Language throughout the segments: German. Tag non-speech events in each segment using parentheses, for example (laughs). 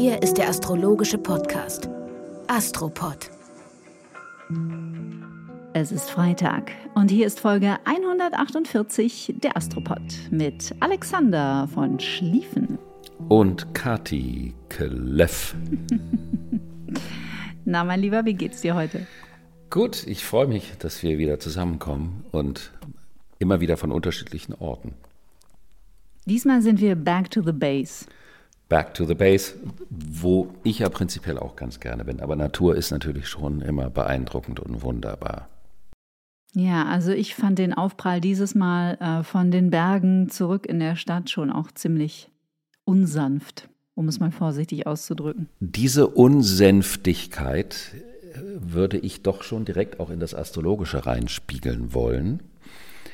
Hier ist der astrologische Podcast Astropod. Es ist Freitag und hier ist Folge 148 der Astropod mit Alexander von Schlieffen. Und Kati Kleff. (laughs) Na, mein Lieber, wie geht's dir heute? Gut, ich freue mich, dass wir wieder zusammenkommen und immer wieder von unterschiedlichen Orten. Diesmal sind wir back to the base. Back to the base, wo ich ja prinzipiell auch ganz gerne bin. Aber Natur ist natürlich schon immer beeindruckend und wunderbar. Ja, also ich fand den Aufprall dieses Mal äh, von den Bergen zurück in der Stadt schon auch ziemlich unsanft, um es mal vorsichtig auszudrücken. Diese Unsänftigkeit äh, würde ich doch schon direkt auch in das Astrologische reinspiegeln wollen.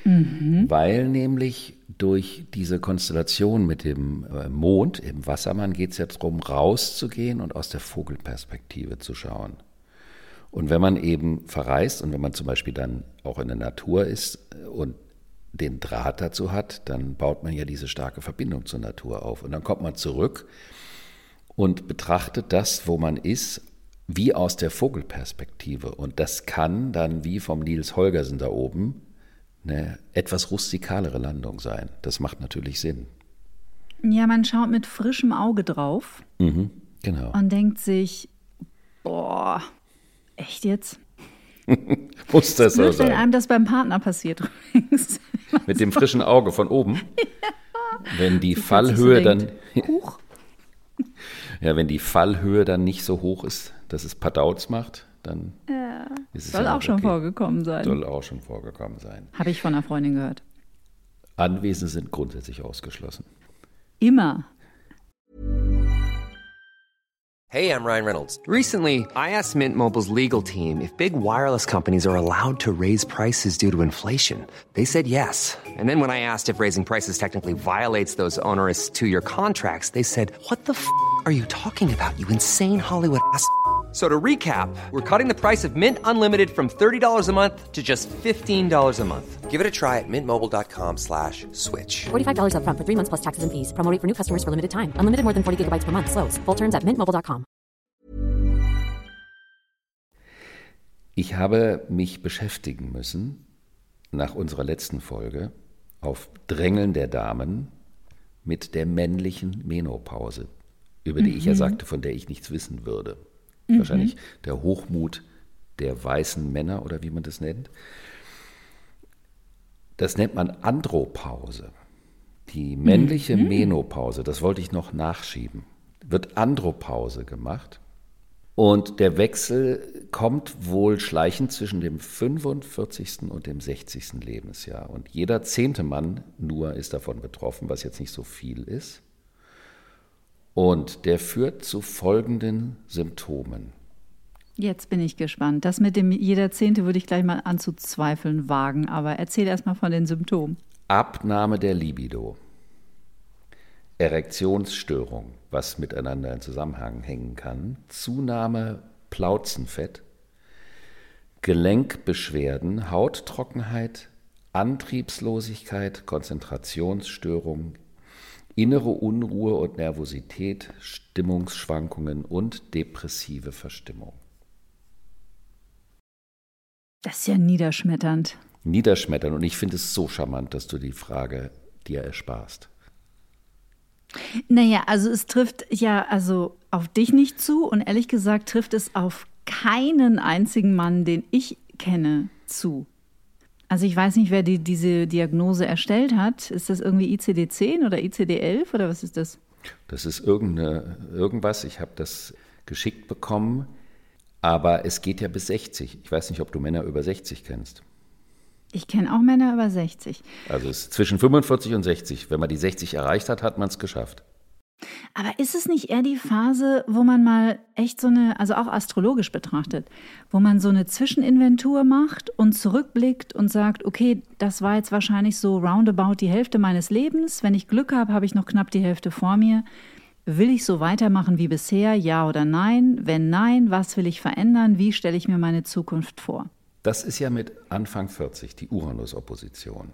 Mhm. Weil nämlich durch diese Konstellation mit dem äh, Mond im Wassermann geht es ja darum, rauszugehen und aus der Vogelperspektive zu schauen. Und wenn man eben verreist und wenn man zum Beispiel dann auch in der Natur ist äh, und den Draht dazu hat, dann baut man ja diese starke Verbindung zur Natur auf. Und dann kommt man zurück und betrachtet das, wo man ist, wie aus der Vogelperspektive. Und das kann dann wie vom Nils Holgersen da oben eine etwas rustikalere Landung sein. Das macht natürlich Sinn. Ja, man schaut mit frischem Auge drauf mhm, genau. und denkt sich, boah, echt jetzt? (laughs) Muss das so sein? wenn einem das beim Partner passiert (laughs) übrigens. Mit dem frischen Auge von oben? (laughs) ja. Wenn die Fallhöhe so dann... Huch. Ja, wenn die Fallhöhe dann nicht so hoch ist, dass es Padauts macht, dann ja. ist es Soll auch schon okay. vorgekommen sein. Soll auch schon vorgekommen sein. Habe ich von einer Freundin gehört. Anwesen sind grundsätzlich ausgeschlossen. Immer. Hey, I'm Ryan Reynolds. Recently, I asked Mint Mobile's legal team if big wireless companies are allowed to raise prices due to inflation. They said yes. And then when I asked if raising prices technically violates those onerous two-year contracts, they said, "What the f*** are you talking about? You insane Hollywood ass." So to recap, we're cutting the price of Mint Unlimited from $30 a month to just $15 a month. Give it a try at mintmobile.com slash switch. $45 up front for three months plus taxes and fees. Promoting for new customers for limited time. Unlimited more than 40 gigabytes per month. Slows. Full terms at mintmobile.com. Ich habe mich beschäftigen müssen, nach unserer letzten Folge, auf Drängeln der Damen mit der männlichen Menopause, über die mhm. ich ja sagte, von der ich nichts wissen würde. Mhm. Wahrscheinlich der Hochmut der weißen Männer oder wie man das nennt. Das nennt man Andropause. Die männliche mhm. Menopause, das wollte ich noch nachschieben, wird Andropause gemacht. Und der Wechsel kommt wohl schleichend zwischen dem 45. und dem 60. Lebensjahr. Und jeder zehnte Mann nur ist davon betroffen, was jetzt nicht so viel ist. Und der führt zu folgenden Symptomen. Jetzt bin ich gespannt. Das mit dem jeder Zehnte würde ich gleich mal anzuzweifeln wagen, aber erzähl erst mal von den Symptomen. Abnahme der Libido. Erektionsstörung, was miteinander in Zusammenhang hängen kann. Zunahme Plauzenfett. Gelenkbeschwerden, Hauttrockenheit, Antriebslosigkeit, Konzentrationsstörung, innere Unruhe und Nervosität, Stimmungsschwankungen und depressive Verstimmung. Das ist ja niederschmetternd. Niederschmetternd. Und ich finde es so charmant, dass du die Frage dir ersparst. Naja, also es trifft ja also auf dich nicht zu und ehrlich gesagt trifft es auf keinen einzigen Mann, den ich kenne, zu. Also ich weiß nicht, wer die, diese Diagnose erstellt hat. Ist das irgendwie ICD-10 oder ICD-11 oder was ist das? Das ist irgendwas. Ich habe das geschickt bekommen. Aber es geht ja bis 60. Ich weiß nicht, ob du Männer über 60 kennst. Ich kenne auch Männer über 60. Also es ist zwischen 45 und 60. Wenn man die 60 erreicht hat, hat man es geschafft. Aber ist es nicht eher die Phase, wo man mal echt so eine, also auch astrologisch betrachtet, wo man so eine Zwischeninventur macht und zurückblickt und sagt, okay, das war jetzt wahrscheinlich so roundabout die Hälfte meines Lebens. Wenn ich Glück habe, habe ich noch knapp die Hälfte vor mir. Will ich so weitermachen wie bisher, ja oder nein? Wenn nein, was will ich verändern? Wie stelle ich mir meine Zukunft vor? Das ist ja mit Anfang 40 die Uranus-Opposition.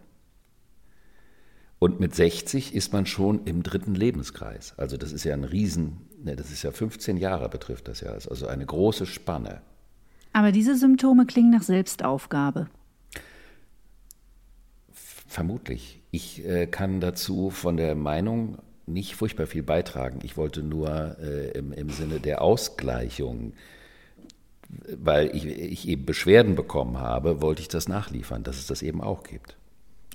Und mit 60 ist man schon im dritten Lebenskreis. Also das ist ja ein Riesen, ne, das ist ja 15 Jahre betrifft das ja, also eine große Spanne. Aber diese Symptome klingen nach Selbstaufgabe. Vermutlich. Ich äh, kann dazu von der Meinung nicht furchtbar viel beitragen. Ich wollte nur äh, im, im Sinne der Ausgleichung, weil ich, ich eben Beschwerden bekommen habe, wollte ich das nachliefern, dass es das eben auch gibt.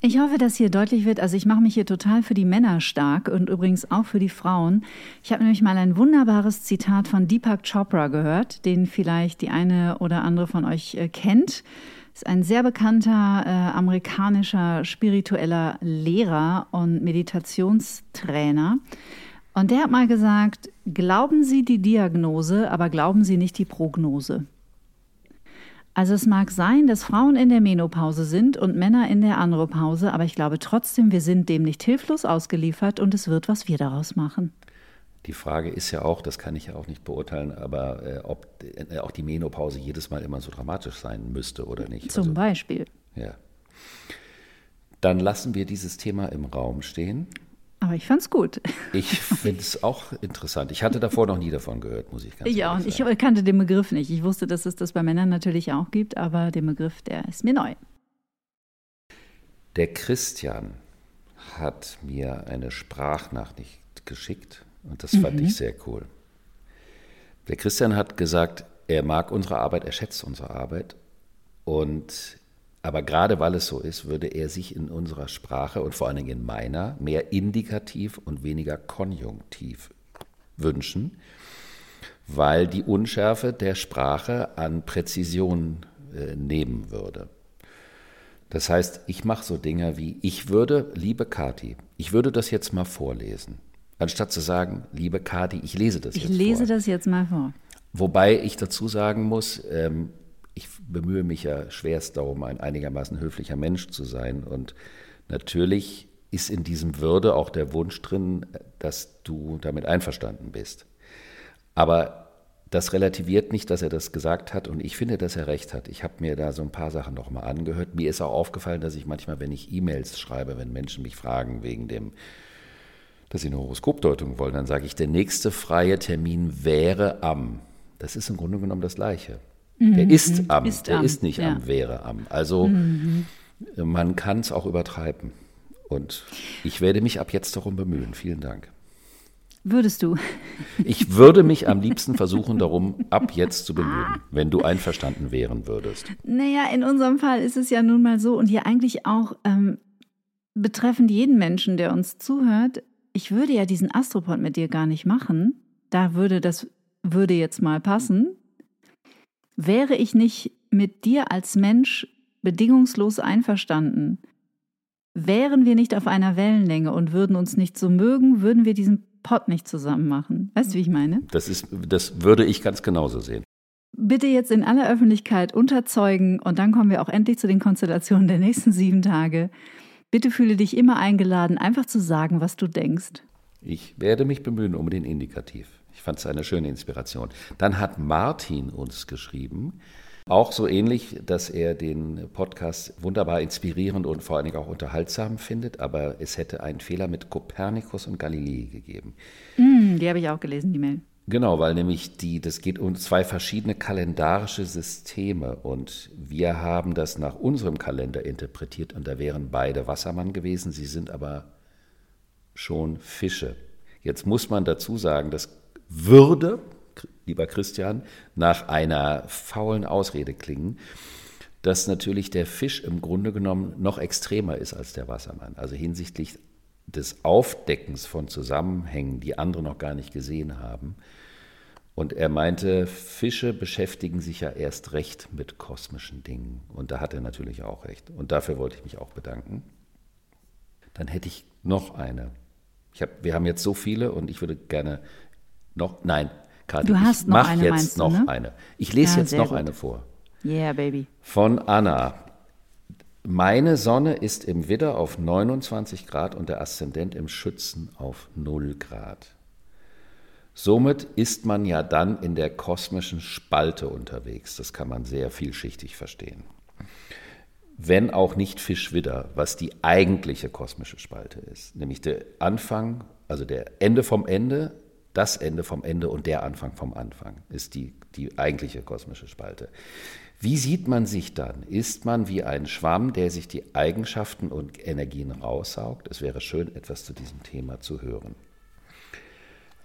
Ich hoffe, dass hier deutlich wird, also ich mache mich hier total für die Männer stark und übrigens auch für die Frauen. Ich habe nämlich mal ein wunderbares Zitat von Deepak Chopra gehört, den vielleicht die eine oder andere von euch äh, kennt. Ist ein sehr bekannter äh, amerikanischer spiritueller Lehrer und Meditationstrainer. Und der hat mal gesagt, glauben Sie die Diagnose, aber glauben Sie nicht die Prognose. Also es mag sein, dass Frauen in der Menopause sind und Männer in der Andropause, aber ich glaube trotzdem, wir sind dem nicht hilflos ausgeliefert und es wird, was wir daraus machen. Die Frage ist ja auch, das kann ich ja auch nicht beurteilen, aber äh, ob äh, auch die Menopause jedes Mal immer so dramatisch sein müsste oder nicht. Zum also, Beispiel. Ja. Dann lassen wir dieses Thema im Raum stehen. Aber ich fand's gut. Ich finde es auch interessant. Ich hatte davor noch nie davon gehört, muss ich ganz ja, ehrlich sagen. Ja, und ich kannte den Begriff nicht. Ich wusste, dass es das bei Männern natürlich auch gibt, aber der Begriff, der ist mir neu. Der Christian hat mir eine Sprachnachricht geschickt und das fand mhm. ich sehr cool. Der Christian hat gesagt, er mag unsere Arbeit, er schätzt unsere Arbeit und aber gerade weil es so ist, würde er sich in unserer Sprache und vor allen Dingen in meiner mehr indikativ und weniger konjunktiv wünschen, weil die Unschärfe der Sprache an Präzision äh, nehmen würde. Das heißt, ich mache so Dinge wie, ich würde, liebe Kati, ich würde das jetzt mal vorlesen. Anstatt zu sagen, liebe Kati, ich lese das ich jetzt vor. Ich lese das jetzt mal vor. Wobei ich dazu sagen muss, ähm, ich bemühe mich ja schwerst darum, ein einigermaßen höflicher Mensch zu sein. Und natürlich ist in diesem Würde auch der Wunsch drin, dass du damit einverstanden bist. Aber das relativiert nicht, dass er das gesagt hat und ich finde, dass er recht hat. Ich habe mir da so ein paar Sachen nochmal angehört. Mir ist auch aufgefallen, dass ich manchmal, wenn ich E-Mails schreibe, wenn Menschen mich fragen wegen dem, dass sie eine Horoskopdeutung wollen, dann sage ich, der nächste freie Termin wäre am. Das ist im Grunde genommen das Gleiche. Der mhm. ist am, ist der am. ist nicht ja. am, wäre am. Also mhm. man kann es auch übertreiben. Und ich werde mich ab jetzt darum bemühen. Vielen Dank. Würdest du? Ich würde mich am liebsten (laughs) versuchen, darum ab jetzt zu bemühen, wenn du einverstanden wären würdest. Naja, in unserem Fall ist es ja nun mal so und hier eigentlich auch ähm, betreffend jeden Menschen, der uns zuhört. Ich würde ja diesen Astropod mit dir gar nicht machen. Da würde das würde jetzt mal passen. Wäre ich nicht mit dir als Mensch bedingungslos einverstanden, wären wir nicht auf einer Wellenlänge und würden uns nicht so mögen, würden wir diesen Pott nicht zusammen machen. Weißt du, wie ich meine? Das, ist, das würde ich ganz genauso sehen. Bitte jetzt in aller Öffentlichkeit unterzeugen und dann kommen wir auch endlich zu den Konstellationen der nächsten sieben Tage. Bitte fühle dich immer eingeladen, einfach zu sagen, was du denkst. Ich werde mich bemühen um den Indikativ fand es eine schöne Inspiration. Dann hat Martin uns geschrieben, auch so ähnlich, dass er den Podcast wunderbar inspirierend und vor allen Dingen auch unterhaltsam findet, aber es hätte einen Fehler mit Kopernikus und Galilei gegeben. Mm, die habe ich auch gelesen, die Mail. Genau, weil nämlich die, das geht um zwei verschiedene kalendarische Systeme und wir haben das nach unserem Kalender interpretiert und da wären beide Wassermann gewesen, sie sind aber schon Fische. Jetzt muss man dazu sagen, dass würde, lieber Christian, nach einer faulen Ausrede klingen, dass natürlich der Fisch im Grunde genommen noch extremer ist als der Wassermann. Also hinsichtlich des Aufdeckens von Zusammenhängen, die andere noch gar nicht gesehen haben. Und er meinte, Fische beschäftigen sich ja erst recht mit kosmischen Dingen. Und da hat er natürlich auch recht. Und dafür wollte ich mich auch bedanken. Dann hätte ich noch eine. Hab, wir haben jetzt so viele und ich würde gerne noch, nein, Kathi, du hast ich noch eine, jetzt noch ne? eine. Ich lese ja, jetzt noch gut. eine vor. Yeah, baby. Von Anna. Meine Sonne ist im Widder auf 29 Grad und der Aszendent im Schützen auf 0 Grad. Somit ist man ja dann in der kosmischen Spalte unterwegs. Das kann man sehr vielschichtig verstehen. wenn auch nicht Fisch-Widder, was die eigentliche kosmische Spalte ist. Nämlich der Anfang, also der Ende vom Ende, das Ende vom Ende und der Anfang vom Anfang ist die, die eigentliche kosmische Spalte. Wie sieht man sich dann? Ist man wie ein Schwamm, der sich die Eigenschaften und Energien raussaugt? Es wäre schön, etwas zu diesem Thema zu hören.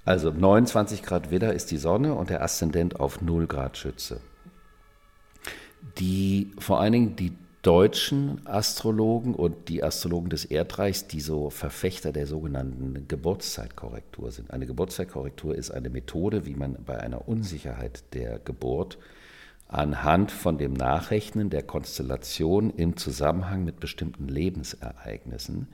Also 29 Grad Widder ist die Sonne und der Aszendent auf 0 Grad Schütze. Die, vor allen Dingen die deutschen Astrologen und die Astrologen des Erdreichs, die so Verfechter der sogenannten Geburtszeitkorrektur sind. Eine Geburtszeitkorrektur ist eine Methode, wie man bei einer Unsicherheit der Geburt anhand von dem Nachrechnen der Konstellation im Zusammenhang mit bestimmten Lebensereignissen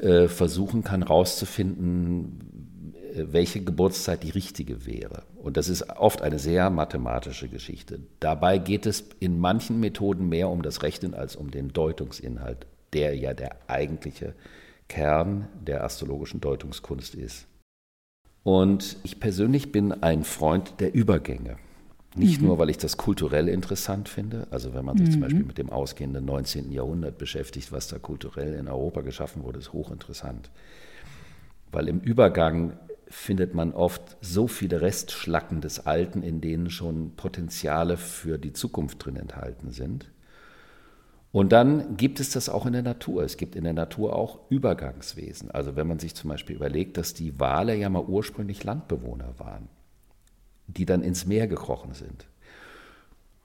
äh, versuchen kann herauszufinden, äh, welche Geburtszeit die richtige wäre. Und das ist oft eine sehr mathematische Geschichte. Dabei geht es in manchen Methoden mehr um das Rechnen als um den Deutungsinhalt, der ja der eigentliche Kern der astrologischen Deutungskunst ist. Und ich persönlich bin ein Freund der Übergänge. Nicht mhm. nur, weil ich das kulturell interessant finde, also wenn man sich mhm. zum Beispiel mit dem ausgehenden 19. Jahrhundert beschäftigt, was da kulturell in Europa geschaffen wurde, ist hochinteressant. Weil im Übergang findet man oft so viele Restschlacken des Alten, in denen schon Potenziale für die Zukunft drin enthalten sind. Und dann gibt es das auch in der Natur. Es gibt in der Natur auch Übergangswesen. Also wenn man sich zum Beispiel überlegt, dass die Wale ja mal ursprünglich Landbewohner waren die dann ins Meer gekrochen sind.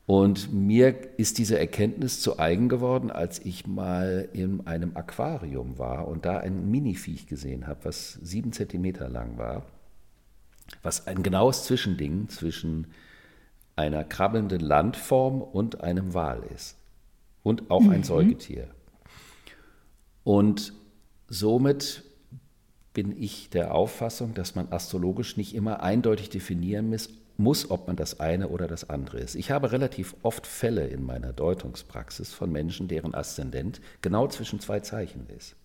Und mir ist diese Erkenntnis zu eigen geworden, als ich mal in einem Aquarium war und da ein Miniviech gesehen habe, was sieben Zentimeter lang war, was ein genaues Zwischending zwischen einer krabbelnden Landform und einem Wal ist. Und auch ein mhm. Säugetier. Und somit bin ich der Auffassung, dass man astrologisch nicht immer eindeutig definieren muss, ob man das eine oder das andere ist. Ich habe relativ oft Fälle in meiner Deutungspraxis von Menschen, deren Aszendent genau zwischen zwei Zeichen ist.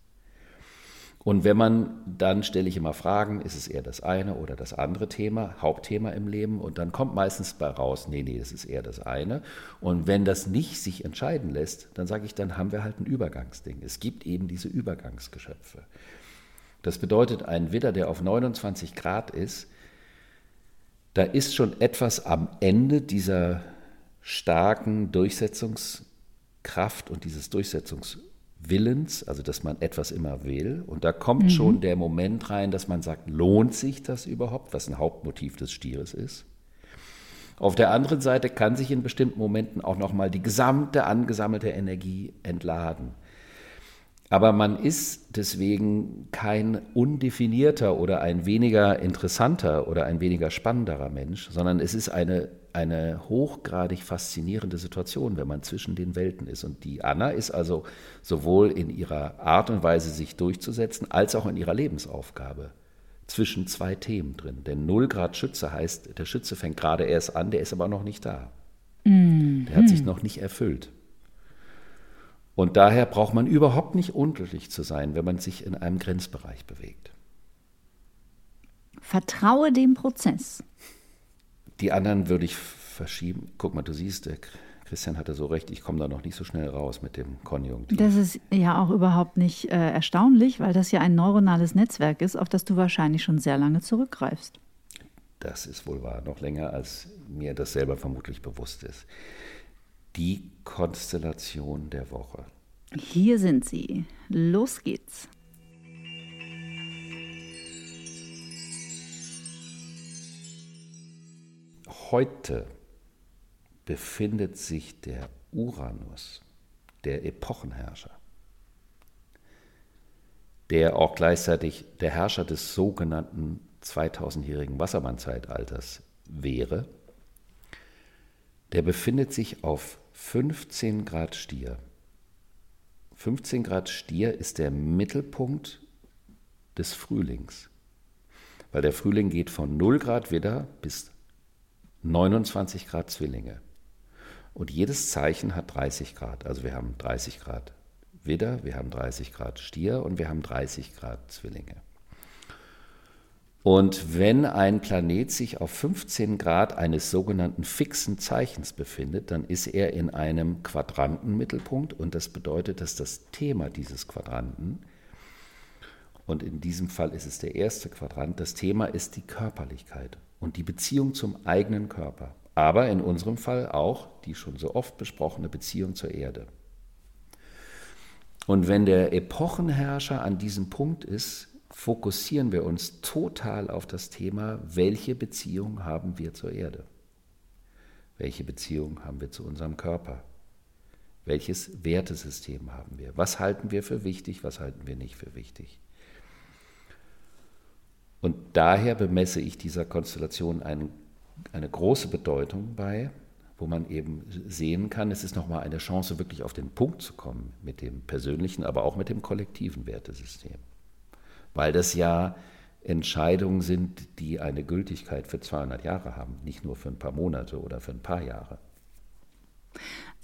Und wenn man, dann stelle ich immer Fragen, ist es eher das eine oder das andere Thema, Hauptthema im Leben? Und dann kommt meistens bei raus, nee, nee, das ist eher das eine. Und wenn das nicht sich entscheiden lässt, dann sage ich, dann haben wir halt ein Übergangsding. Es gibt eben diese Übergangsgeschöpfe. Das bedeutet, ein Widder, der auf 29 Grad ist, da ist schon etwas am Ende dieser starken Durchsetzungskraft und dieses Durchsetzungswillens, also dass man etwas immer will. Und da kommt mhm. schon der Moment rein, dass man sagt, lohnt sich das überhaupt, was ein Hauptmotiv des Stieres ist. Auf der anderen Seite kann sich in bestimmten Momenten auch nochmal die gesamte angesammelte Energie entladen. Aber man ist deswegen kein undefinierter oder ein weniger interessanter oder ein weniger spannenderer Mensch, sondern es ist eine, eine hochgradig faszinierende Situation, wenn man zwischen den Welten ist. Und die Anna ist also sowohl in ihrer Art und Weise, sich durchzusetzen, als auch in ihrer Lebensaufgabe zwischen zwei Themen drin. Denn Null Grad Schütze heißt, der Schütze fängt gerade erst an, der ist aber noch nicht da. Mhm. Der hat sich noch nicht erfüllt. Und daher braucht man überhaupt nicht unglücklich zu sein, wenn man sich in einem Grenzbereich bewegt. Vertraue dem Prozess. Die anderen würde ich verschieben. Guck mal, du siehst, der Christian hatte so recht, ich komme da noch nicht so schnell raus mit dem Konjunktiv. Das ist ja auch überhaupt nicht äh, erstaunlich, weil das ja ein neuronales Netzwerk ist, auf das du wahrscheinlich schon sehr lange zurückgreifst. Das ist wohl wahr, noch länger, als mir das selber vermutlich bewusst ist die Konstellation der Woche. Hier sind sie. Los geht's. Heute befindet sich der Uranus, der Epochenherrscher, der auch gleichzeitig der Herrscher des sogenannten 2000-jährigen Wassermann-Zeitalters wäre, der befindet sich auf 15 Grad Stier. 15 Grad Stier ist der Mittelpunkt des Frühlings, weil der Frühling geht von 0 Grad Widder bis 29 Grad Zwillinge. Und jedes Zeichen hat 30 Grad. Also wir haben 30 Grad Widder, wir haben 30 Grad Stier und wir haben 30 Grad Zwillinge. Und wenn ein Planet sich auf 15 Grad eines sogenannten fixen Zeichens befindet, dann ist er in einem Quadrantenmittelpunkt und das bedeutet, dass das Thema dieses Quadranten, und in diesem Fall ist es der erste Quadrant, das Thema ist die Körperlichkeit und die Beziehung zum eigenen Körper, aber in unserem Fall auch die schon so oft besprochene Beziehung zur Erde. Und wenn der Epochenherrscher an diesem Punkt ist, fokussieren wir uns total auf das Thema, welche Beziehung haben wir zur Erde? Welche Beziehung haben wir zu unserem Körper? Welches Wertesystem haben wir? Was halten wir für wichtig, was halten wir nicht für wichtig? Und daher bemesse ich dieser Konstellation ein, eine große Bedeutung bei, wo man eben sehen kann, es ist nochmal eine Chance, wirklich auf den Punkt zu kommen mit dem persönlichen, aber auch mit dem kollektiven Wertesystem weil das ja Entscheidungen sind, die eine Gültigkeit für 200 Jahre haben, nicht nur für ein paar Monate oder für ein paar Jahre.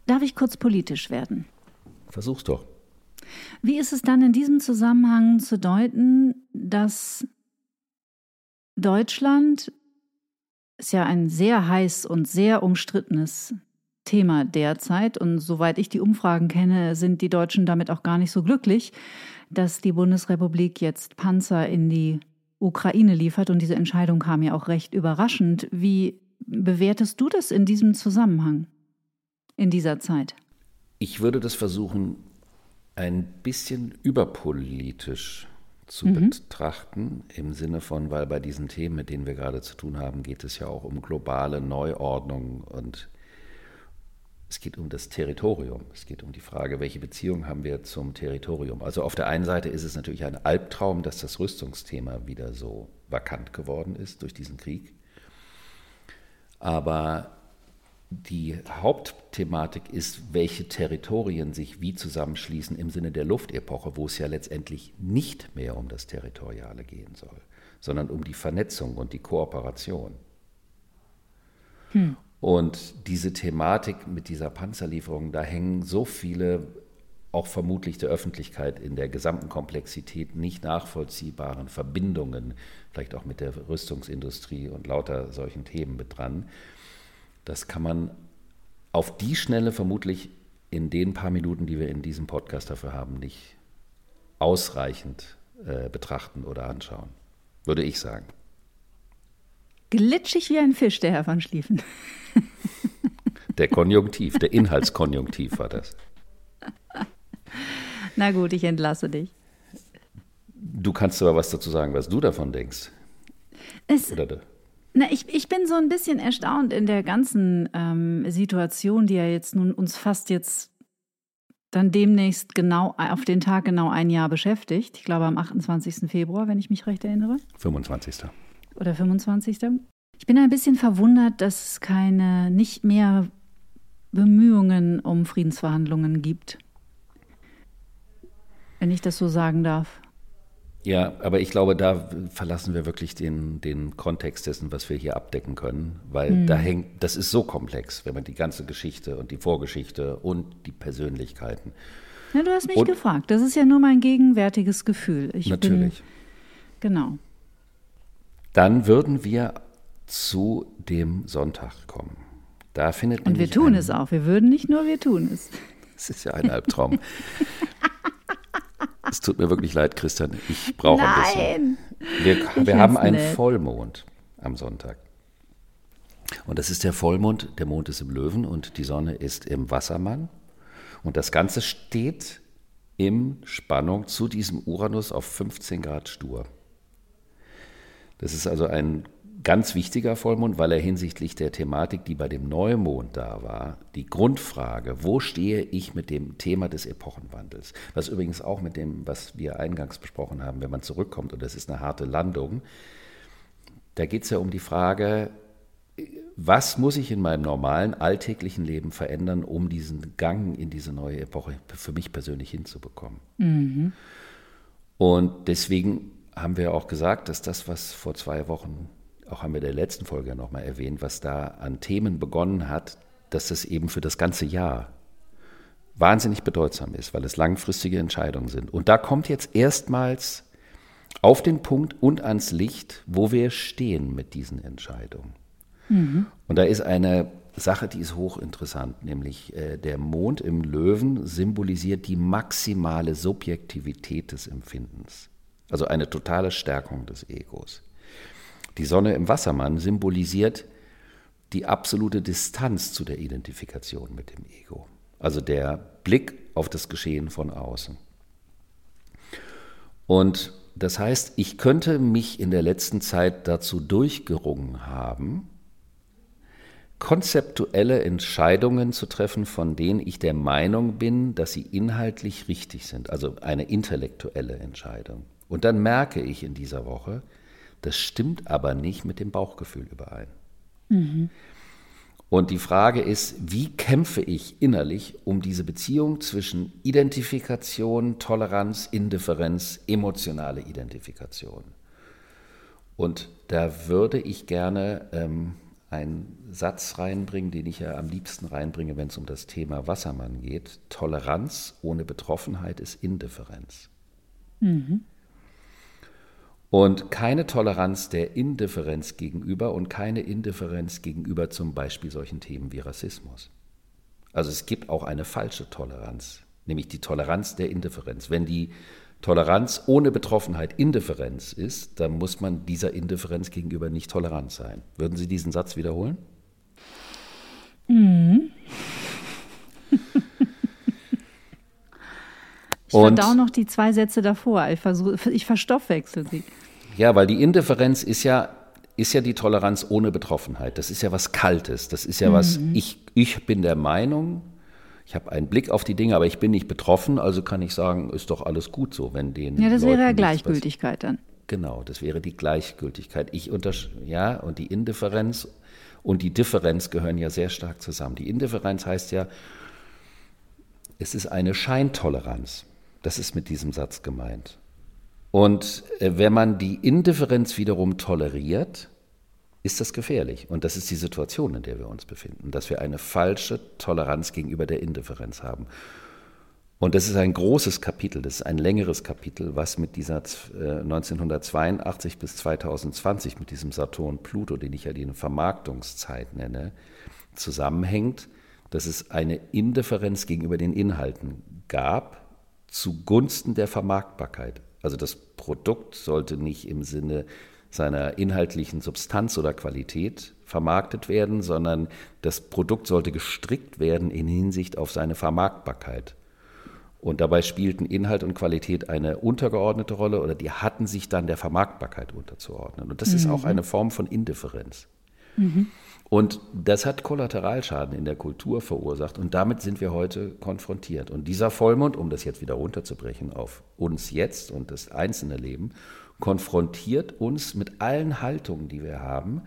Darf ich kurz politisch werden? Versuch's doch. Wie ist es dann in diesem Zusammenhang zu deuten, dass Deutschland ist ja ein sehr heiß und sehr umstrittenes Thema derzeit und soweit ich die Umfragen kenne, sind die Deutschen damit auch gar nicht so glücklich, dass die Bundesrepublik jetzt Panzer in die Ukraine liefert. Und diese Entscheidung kam ja auch recht überraschend. Wie bewertest du das in diesem Zusammenhang, in dieser Zeit? Ich würde das versuchen, ein bisschen überpolitisch zu mhm. betrachten, im Sinne von, weil bei diesen Themen, mit denen wir gerade zu tun haben, geht es ja auch um globale Neuordnung und es geht um das Territorium. Es geht um die Frage, welche Beziehung haben wir zum Territorium. Also auf der einen Seite ist es natürlich ein Albtraum, dass das Rüstungsthema wieder so vakant geworden ist durch diesen Krieg. Aber die Hauptthematik ist, welche Territorien sich wie zusammenschließen im Sinne der Luftepoche, wo es ja letztendlich nicht mehr um das Territoriale gehen soll, sondern um die Vernetzung und die Kooperation. Hm. Und diese Thematik mit dieser Panzerlieferung, da hängen so viele, auch vermutlich der Öffentlichkeit in der gesamten Komplexität nicht nachvollziehbaren Verbindungen, vielleicht auch mit der Rüstungsindustrie und lauter solchen Themen mit dran. Das kann man auf die Schnelle vermutlich in den paar Minuten, die wir in diesem Podcast dafür haben, nicht ausreichend äh, betrachten oder anschauen, würde ich sagen. Glitschig wie ein Fisch, der Herr van Schlieffen. Der Konjunktiv, der Inhaltskonjunktiv war das. Na gut, ich entlasse dich. Du kannst aber was dazu sagen, was du davon denkst. Es, na, ich, ich bin so ein bisschen erstaunt in der ganzen ähm, Situation, die ja jetzt nun uns fast jetzt dann demnächst genau auf den Tag genau ein Jahr beschäftigt. Ich glaube am 28. Februar, wenn ich mich recht erinnere. 25. Oder 25. Ich bin ein bisschen verwundert, dass es keine, nicht mehr Bemühungen um Friedensverhandlungen gibt. Wenn ich das so sagen darf. Ja, aber ich glaube, da verlassen wir wirklich den, den Kontext dessen, was wir hier abdecken können, weil mhm. da hängt, das ist so komplex, wenn man die ganze Geschichte und die Vorgeschichte und die Persönlichkeiten. Ja, du hast mich und, gefragt. Das ist ja nur mein gegenwärtiges Gefühl. Ich natürlich. Bin, genau. Dann würden wir zu dem Sonntag kommen. Da findet Und wir tun es auch. Wir würden nicht nur, wir tun es. Das ist ja ein Albtraum. (laughs) es tut mir wirklich leid, Christian. Ich brauche ein bisschen. Wir, wir haben einen nett. Vollmond am Sonntag. Und das ist der Vollmond. Der Mond ist im Löwen und die Sonne ist im Wassermann. Und das Ganze steht in Spannung zu diesem Uranus auf 15 Grad Stur. Das ist also ein ganz wichtiger Vollmond, weil er hinsichtlich der Thematik, die bei dem Neumond da war, die Grundfrage, wo stehe ich mit dem Thema des Epochenwandels, was übrigens auch mit dem, was wir eingangs besprochen haben, wenn man zurückkommt und das ist eine harte Landung, da geht es ja um die Frage, was muss ich in meinem normalen alltäglichen Leben verändern, um diesen Gang in diese neue Epoche für mich persönlich hinzubekommen. Mhm. Und deswegen haben wir auch gesagt, dass das, was vor zwei Wochen, auch haben wir in der letzten Folge nochmal erwähnt, was da an Themen begonnen hat, dass das eben für das ganze Jahr wahnsinnig bedeutsam ist, weil es langfristige Entscheidungen sind. Und da kommt jetzt erstmals auf den Punkt und ans Licht, wo wir stehen mit diesen Entscheidungen. Mhm. Und da ist eine Sache, die ist hochinteressant, nämlich äh, der Mond im Löwen symbolisiert die maximale Subjektivität des Empfindens, also eine totale Stärkung des Egos. Die Sonne im Wassermann symbolisiert die absolute Distanz zu der Identifikation mit dem Ego, also der Blick auf das Geschehen von außen. Und das heißt, ich könnte mich in der letzten Zeit dazu durchgerungen haben, konzeptuelle Entscheidungen zu treffen, von denen ich der Meinung bin, dass sie inhaltlich richtig sind, also eine intellektuelle Entscheidung. Und dann merke ich in dieser Woche, das stimmt aber nicht mit dem Bauchgefühl überein. Mhm. Und die Frage ist, wie kämpfe ich innerlich um diese Beziehung zwischen Identifikation, Toleranz, Indifferenz, emotionale Identifikation? Und da würde ich gerne ähm, einen Satz reinbringen, den ich ja am liebsten reinbringe, wenn es um das Thema Wassermann geht. Toleranz ohne Betroffenheit ist Indifferenz. Mhm. Und keine Toleranz der Indifferenz gegenüber und keine Indifferenz gegenüber zum Beispiel solchen Themen wie Rassismus. Also es gibt auch eine falsche Toleranz, nämlich die Toleranz der Indifferenz. Wenn die Toleranz ohne Betroffenheit Indifferenz ist, dann muss man dieser Indifferenz gegenüber nicht tolerant sein. Würden Sie diesen Satz wiederholen? Mhm. ich verdau noch die zwei Sätze davor. Ich, versuch, ich verstoffwechsel sie. Ja, weil die Indifferenz ist ja, ist ja die Toleranz ohne Betroffenheit. Das ist ja was Kaltes. Das ist ja mhm. was, ich, ich bin der Meinung, ich habe einen Blick auf die Dinge, aber ich bin nicht betroffen, also kann ich sagen, ist doch alles gut so, wenn den. Ja, das Leuten wäre ja Gleichgültigkeit dann. Genau, das wäre die Gleichgültigkeit. Ich ja, und die Indifferenz und die Differenz gehören ja sehr stark zusammen. Die Indifferenz heißt ja, es ist eine Scheintoleranz. Das ist mit diesem Satz gemeint. Und äh, wenn man die Indifferenz wiederum toleriert, ist das gefährlich. Und das ist die Situation, in der wir uns befinden, dass wir eine falsche Toleranz gegenüber der Indifferenz haben. Und das ist ein großes Kapitel, das ist ein längeres Kapitel, was mit dieser 1982 äh, bis 2020, mit diesem Saturn Pluto, den ich ja die Vermarktungszeit nenne, zusammenhängt, dass es eine Indifferenz gegenüber den Inhalten gab zugunsten der Vermarktbarkeit. Also das Produkt sollte nicht im Sinne seiner inhaltlichen Substanz oder Qualität vermarktet werden, sondern das Produkt sollte gestrickt werden in Hinsicht auf seine Vermarktbarkeit. Und dabei spielten Inhalt und Qualität eine untergeordnete Rolle oder die hatten sich dann der Vermarktbarkeit unterzuordnen. Und das mhm. ist auch eine Form von Indifferenz. Mhm. Und das hat Kollateralschaden in der Kultur verursacht und damit sind wir heute konfrontiert. Und dieser Vollmond, um das jetzt wieder runterzubrechen auf uns jetzt und das einzelne Leben, konfrontiert uns mit allen Haltungen, die wir haben,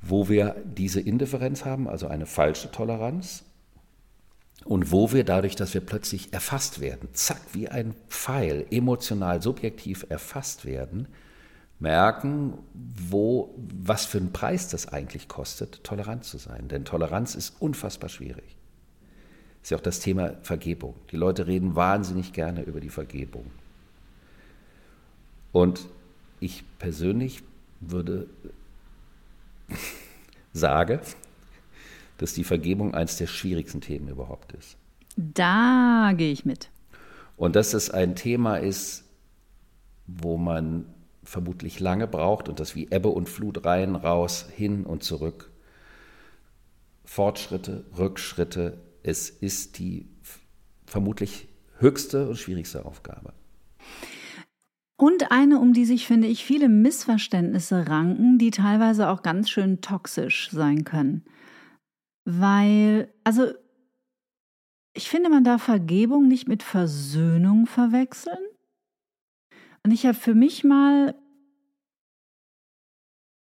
wo wir diese Indifferenz haben, also eine falsche Toleranz, und wo wir dadurch, dass wir plötzlich erfasst werden, zack, wie ein Pfeil, emotional, subjektiv erfasst werden, merken, wo, was für einen Preis das eigentlich kostet, tolerant zu sein. Denn Toleranz ist unfassbar schwierig. Das ist ja auch das Thema Vergebung. Die Leute reden wahnsinnig gerne über die Vergebung. Und ich persönlich würde (laughs) sage, dass die Vergebung eines der schwierigsten Themen überhaupt ist. Da gehe ich mit. Und dass es ein Thema ist, wo man vermutlich lange braucht und das wie Ebbe und Flut rein, raus, hin und zurück. Fortschritte, Rückschritte. Es ist die vermutlich höchste und schwierigste Aufgabe. Und eine, um die sich, finde ich, viele Missverständnisse ranken, die teilweise auch ganz schön toxisch sein können. Weil, also, ich finde, man darf Vergebung nicht mit Versöhnung verwechseln. Und ich habe für mich mal,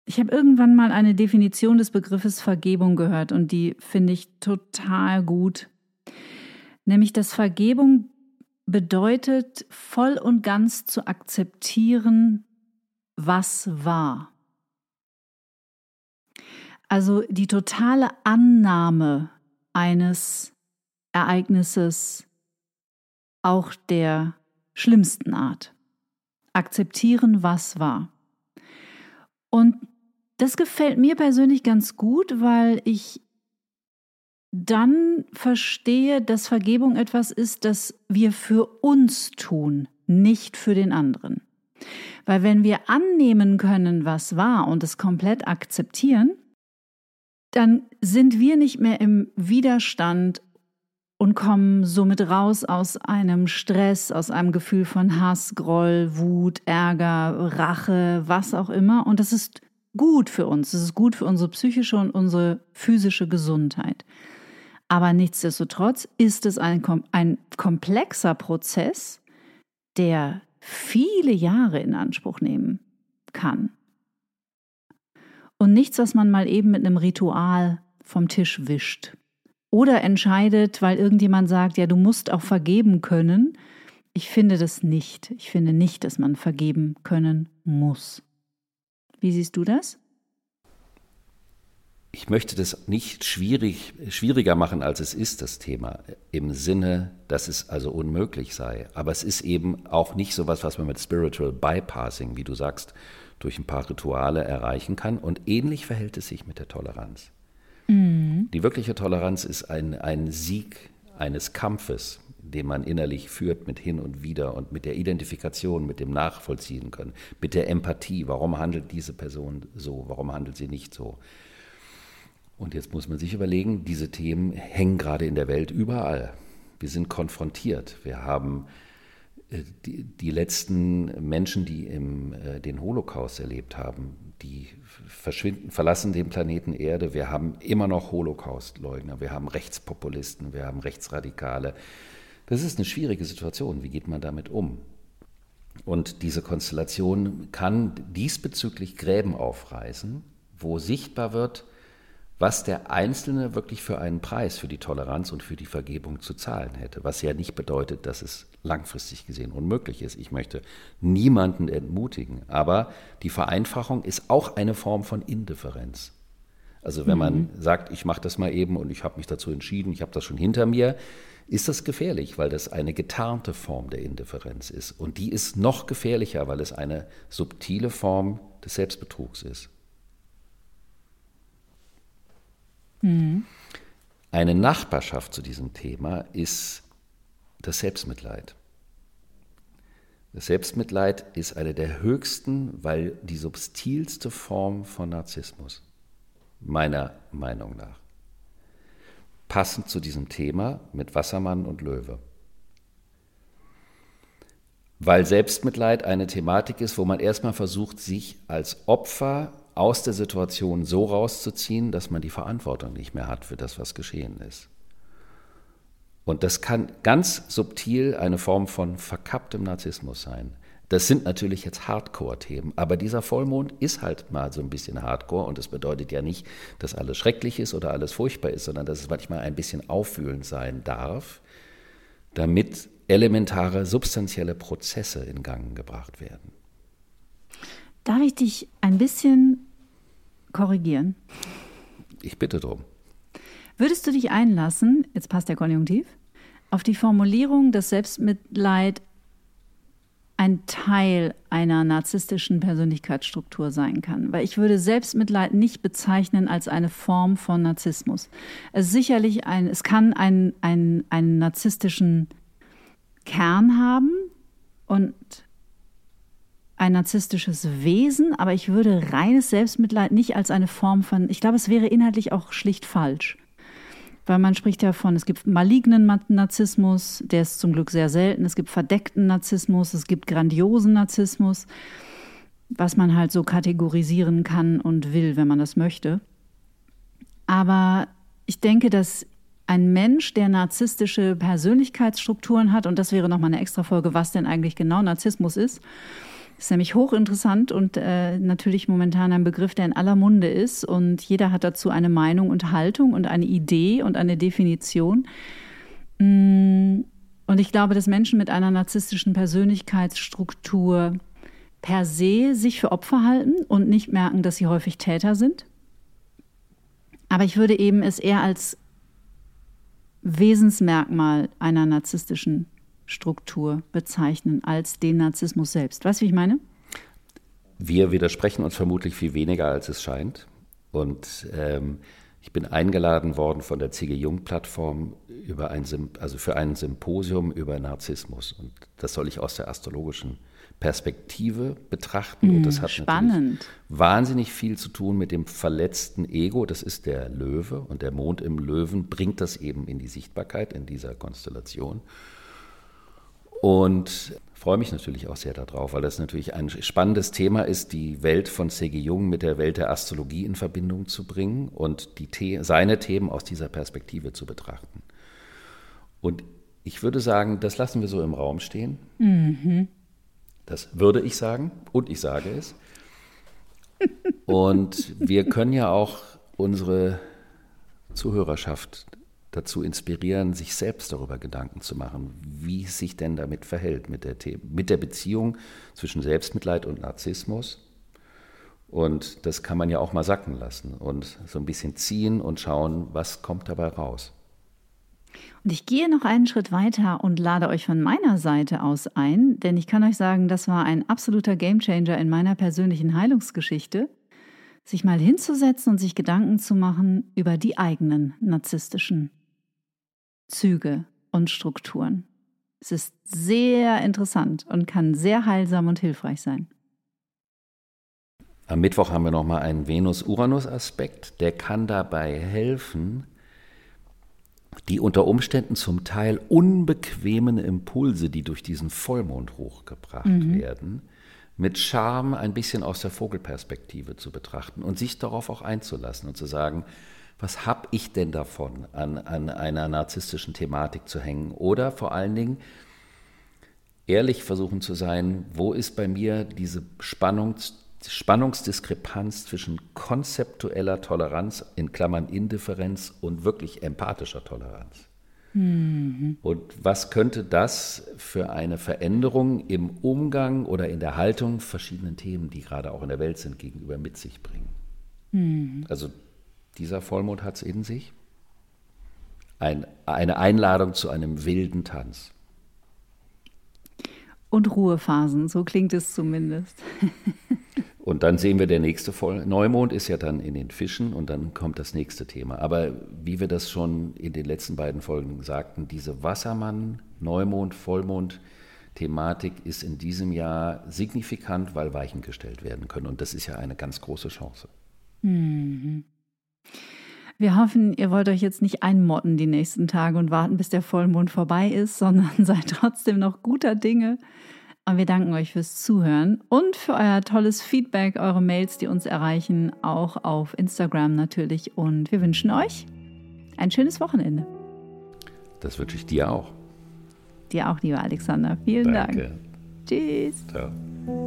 ich habe irgendwann mal eine Definition des Begriffes Vergebung gehört und die finde ich total gut. Nämlich, dass Vergebung bedeutet voll und ganz zu akzeptieren, was war. Also die totale Annahme eines Ereignisses auch der schlimmsten Art. akzeptieren, was war. Und das gefällt mir persönlich ganz gut, weil ich dann verstehe, dass Vergebung etwas ist, das wir für uns tun, nicht für den anderen. Weil wenn wir annehmen können, was war und es komplett akzeptieren, dann sind wir nicht mehr im Widerstand und kommen somit raus aus einem Stress, aus einem Gefühl von Hass, Groll, Wut, Ärger, Rache, was auch immer. Und das ist gut für uns. Das ist gut für unsere psychische und unsere physische Gesundheit. Aber nichtsdestotrotz ist es ein, ein komplexer Prozess, der viele Jahre in Anspruch nehmen kann. Und nichts, was man mal eben mit einem Ritual vom Tisch wischt. Oder entscheidet, weil irgendjemand sagt, ja, du musst auch vergeben können. Ich finde das nicht. Ich finde nicht, dass man vergeben können muss. Wie siehst du das? Ich möchte das nicht schwierig, schwieriger machen, als es ist, das Thema, im Sinne, dass es also unmöglich sei. Aber es ist eben auch nicht so etwas, was man mit Spiritual Bypassing, wie du sagst, durch ein paar Rituale erreichen kann. Und ähnlich verhält es sich mit der Toleranz. Mhm. Die wirkliche Toleranz ist ein, ein Sieg eines Kampfes, den man innerlich führt mit hin und wieder und mit der Identifikation, mit dem Nachvollziehen können, mit der Empathie. Warum handelt diese Person so? Warum handelt sie nicht so? Und jetzt muss man sich überlegen, diese Themen hängen gerade in der Welt überall. Wir sind konfrontiert. Wir haben äh, die, die letzten Menschen, die im, äh, den Holocaust erlebt haben, die verschwinden, verlassen den Planeten Erde. Wir haben immer noch Holocaust-Leugner, wir haben Rechtspopulisten, wir haben Rechtsradikale. Das ist eine schwierige Situation. Wie geht man damit um? Und diese Konstellation kann diesbezüglich Gräben aufreißen, wo sichtbar wird, was der Einzelne wirklich für einen Preis für die Toleranz und für die Vergebung zu zahlen hätte. Was ja nicht bedeutet, dass es langfristig gesehen unmöglich ist. Ich möchte niemanden entmutigen. Aber die Vereinfachung ist auch eine Form von Indifferenz. Also wenn mhm. man sagt, ich mache das mal eben und ich habe mich dazu entschieden, ich habe das schon hinter mir, ist das gefährlich, weil das eine getarnte Form der Indifferenz ist. Und die ist noch gefährlicher, weil es eine subtile Form des Selbstbetrugs ist. Mhm. Eine Nachbarschaft zu diesem Thema ist das Selbstmitleid. Das Selbstmitleid ist eine der höchsten, weil die subtilste Form von Narzissmus, meiner Meinung nach. Passend zu diesem Thema mit Wassermann und Löwe. Weil Selbstmitleid eine Thematik ist, wo man erstmal versucht, sich als Opfer aus der Situation so rauszuziehen, dass man die Verantwortung nicht mehr hat für das, was geschehen ist. Und das kann ganz subtil eine Form von verkapptem Narzissmus sein. Das sind natürlich jetzt Hardcore-Themen, aber dieser Vollmond ist halt mal so ein bisschen Hardcore und das bedeutet ja nicht, dass alles schrecklich ist oder alles furchtbar ist, sondern dass es manchmal ein bisschen aufwühlend sein darf, damit elementare, substanzielle Prozesse in Gang gebracht werden. Darf ich dich ein bisschen korrigieren? Ich bitte drum. Würdest du dich einlassen, jetzt passt der Konjunktiv, auf die Formulierung, dass Selbstmitleid ein Teil einer narzisstischen Persönlichkeitsstruktur sein kann. Weil ich würde Selbstmitleid nicht bezeichnen als eine Form von Narzissmus. Es ist sicherlich ein, es kann einen, einen, einen narzisstischen Kern haben und ein narzisstisches Wesen, aber ich würde reines Selbstmitleid nicht als eine Form von, ich glaube, es wäre inhaltlich auch schlicht falsch. Weil man spricht ja von, es gibt malignen Narzissmus, der ist zum Glück sehr selten, es gibt verdeckten Narzissmus, es gibt grandiosen Narzissmus, was man halt so kategorisieren kann und will, wenn man das möchte. Aber ich denke, dass ein Mensch, der narzisstische Persönlichkeitsstrukturen hat, und das wäre nochmal eine extra Folge, was denn eigentlich genau Narzissmus ist, ist nämlich hochinteressant und äh, natürlich momentan ein Begriff, der in aller Munde ist. Und jeder hat dazu eine Meinung und Haltung und eine Idee und eine Definition. Mm, und ich glaube, dass Menschen mit einer narzisstischen Persönlichkeitsstruktur per se sich für Opfer halten und nicht merken, dass sie häufig Täter sind. Aber ich würde eben es eher als Wesensmerkmal einer narzisstischen Struktur bezeichnen als den Narzissmus selbst. Weißt du, wie ich meine? Wir widersprechen uns vermutlich viel weniger, als es scheint. Und ähm, ich bin eingeladen worden von der C.G. Jung-Plattform über ein, also für ein Symposium über Narzissmus. Und das soll ich aus der astrologischen Perspektive betrachten. und das hm, hat spannend. wahnsinnig viel zu tun mit dem verletzten Ego. Das ist der Löwe. Und der Mond im Löwen bringt das eben in die Sichtbarkeit in dieser Konstellation. Und freue mich natürlich auch sehr darauf, weil das natürlich ein spannendes Thema ist, die Welt von C.G. Jung mit der Welt der Astrologie in Verbindung zu bringen und die The seine Themen aus dieser Perspektive zu betrachten. Und ich würde sagen, das lassen wir so im Raum stehen. Mhm. Das würde ich sagen und ich sage es. Und wir können ja auch unsere Zuhörerschaft dazu inspirieren, sich selbst darüber Gedanken zu machen, wie es sich denn damit verhält, mit der, mit der Beziehung zwischen Selbstmitleid und Narzissmus. Und das kann man ja auch mal sacken lassen und so ein bisschen ziehen und schauen, was kommt dabei raus. Und ich gehe noch einen Schritt weiter und lade euch von meiner Seite aus ein, denn ich kann euch sagen, das war ein absoluter Gamechanger in meiner persönlichen Heilungsgeschichte, sich mal hinzusetzen und sich Gedanken zu machen über die eigenen narzisstischen Züge und Strukturen. Es ist sehr interessant und kann sehr heilsam und hilfreich sein. Am Mittwoch haben wir nochmal einen Venus-Uranus-Aspekt, der kann dabei helfen, die unter Umständen zum Teil unbequemen Impulse, die durch diesen Vollmond hochgebracht mhm. werden, mit Charme ein bisschen aus der Vogelperspektive zu betrachten und sich darauf auch einzulassen und zu sagen, was habe ich denn davon, an, an einer narzisstischen Thematik zu hängen? Oder vor allen Dingen ehrlich versuchen zu sein, wo ist bei mir diese Spannungs Spannungsdiskrepanz zwischen konzeptueller Toleranz, in Klammern Indifferenz, und wirklich empathischer Toleranz. Mhm. Und was könnte das für eine Veränderung im Umgang oder in der Haltung verschiedenen Themen, die gerade auch in der Welt sind, gegenüber mit sich bringen? Mhm. Also dieser Vollmond hat es in sich. Ein, eine Einladung zu einem wilden Tanz. Und Ruhephasen, so klingt es zumindest. (laughs) Und dann sehen wir, der nächste Voll Neumond ist ja dann in den Fischen und dann kommt das nächste Thema. Aber wie wir das schon in den letzten beiden Folgen sagten, diese Wassermann, Neumond, Vollmond, Thematik ist in diesem Jahr signifikant, weil Weichen gestellt werden können. Und das ist ja eine ganz große Chance. Mhm. Wir hoffen, ihr wollt euch jetzt nicht einmotten die nächsten Tage und warten, bis der Vollmond vorbei ist, (laughs) sondern seid trotzdem noch guter Dinge. Und wir danken euch fürs Zuhören und für euer tolles Feedback, eure Mails, die uns erreichen, auch auf Instagram natürlich. Und wir wünschen euch ein schönes Wochenende. Das wünsche ich dir auch. Dir auch, lieber Alexander. Vielen Danke. Dank. Tschüss. Ciao.